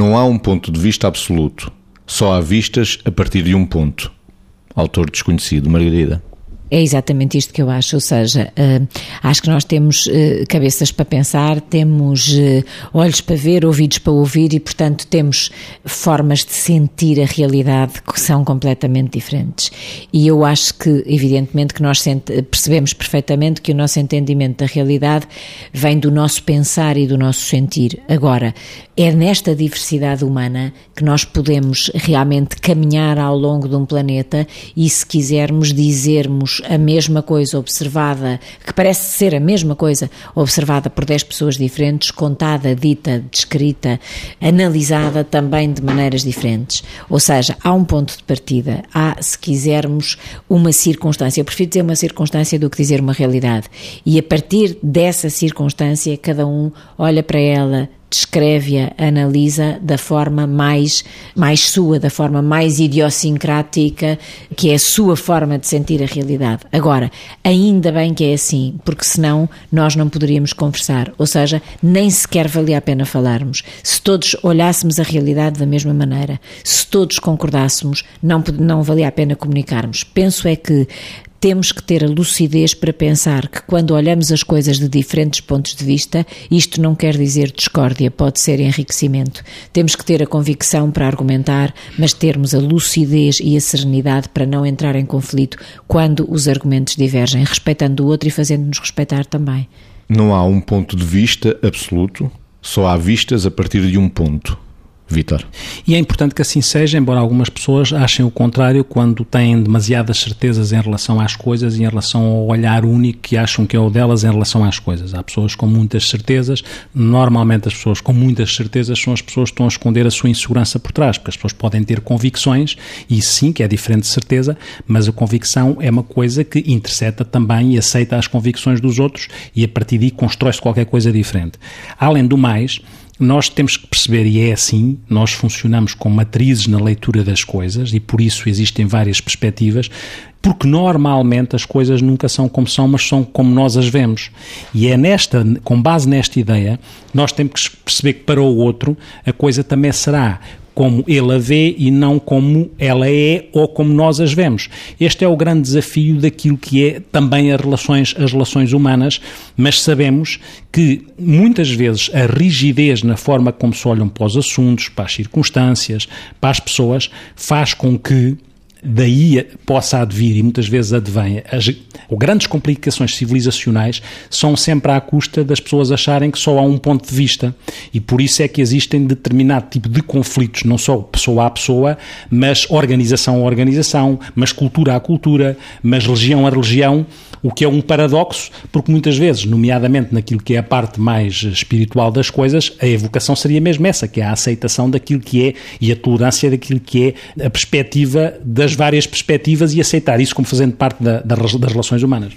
Não há um ponto de vista absoluto. Só há vistas a partir de um ponto. Autor desconhecido, Margarida. É exatamente isto que eu acho, ou seja, uh, acho que nós temos uh, cabeças para pensar, temos uh, olhos para ver, ouvidos para ouvir e, portanto, temos formas de sentir a realidade que são completamente diferentes. E eu acho que, evidentemente, que nós percebemos perfeitamente que o nosso entendimento da realidade vem do nosso pensar e do nosso sentir. Agora, é nesta diversidade humana que nós podemos realmente caminhar ao longo de um planeta e, se quisermos, dizermos a mesma coisa observada, que parece ser a mesma coisa observada por 10 pessoas diferentes, contada, dita, descrita, analisada também de maneiras diferentes. Ou seja, há um ponto de partida, há, se quisermos, uma circunstância. Eu prefiro dizer uma circunstância do que dizer uma realidade. E a partir dessa circunstância, cada um olha para ela, descreve-a, analisa da forma mais, mais sua, da forma mais idiosincrática, que é a sua forma de sentir a realidade. Agora, ainda bem que é assim, porque senão nós não poderíamos conversar, ou seja, nem sequer valia a pena falarmos. Se todos olhássemos a realidade da mesma maneira, se todos concordássemos, não, não valia a pena comunicarmos. Penso é que temos que ter a lucidez para pensar que quando olhamos as coisas de diferentes pontos de vista, isto não quer dizer discórdia, pode ser enriquecimento. Temos que ter a convicção para argumentar, mas termos a lucidez e a serenidade para não entrar em conflito quando os argumentos divergem, respeitando o outro e fazendo-nos respeitar também. Não há um ponto de vista absoluto, só há vistas a partir de um ponto. Vitor. E é importante que assim seja, embora algumas pessoas achem o contrário quando têm demasiadas certezas em relação às coisas e em relação ao olhar único que acham que é o delas em relação às coisas. Há pessoas com muitas certezas, normalmente as pessoas com muitas certezas são as pessoas que estão a esconder a sua insegurança por trás, porque as pessoas podem ter convicções, e sim, que é diferente de certeza, mas a convicção é uma coisa que intercepta também e aceita as convicções dos outros e a partir daí constrói-se qualquer coisa diferente. Além do mais, nós temos que perceber, e é assim, nós funcionamos com matrizes na leitura das coisas e por isso existem várias perspectivas, porque normalmente as coisas nunca são como são, mas são como nós as vemos. E é nesta, com base nesta ideia, nós temos que perceber que para o outro a coisa também será como ele a vê e não como ela é ou como nós as vemos. Este é o grande desafio daquilo que é também as relações, as relações humanas, mas sabemos que muitas vezes a rigidez na forma como se olham para os assuntos, para as circunstâncias, para as pessoas, faz com que daí possa advir, e muitas vezes advém, as, grandes complicações civilizacionais são sempre à custa das pessoas acharem que só há um ponto de vista. E por isso é que existem determinado tipo de conflitos, não só pessoa a pessoa, mas organização a organização, mas cultura a cultura, mas religião a religião, o que é um paradoxo, porque muitas vezes, nomeadamente naquilo que é a parte mais espiritual das coisas, a evocação seria mesmo essa, que é a aceitação daquilo que é e a tolerância daquilo que é a perspectiva das várias perspectivas e aceitar isso como fazendo parte da, das relações humanas.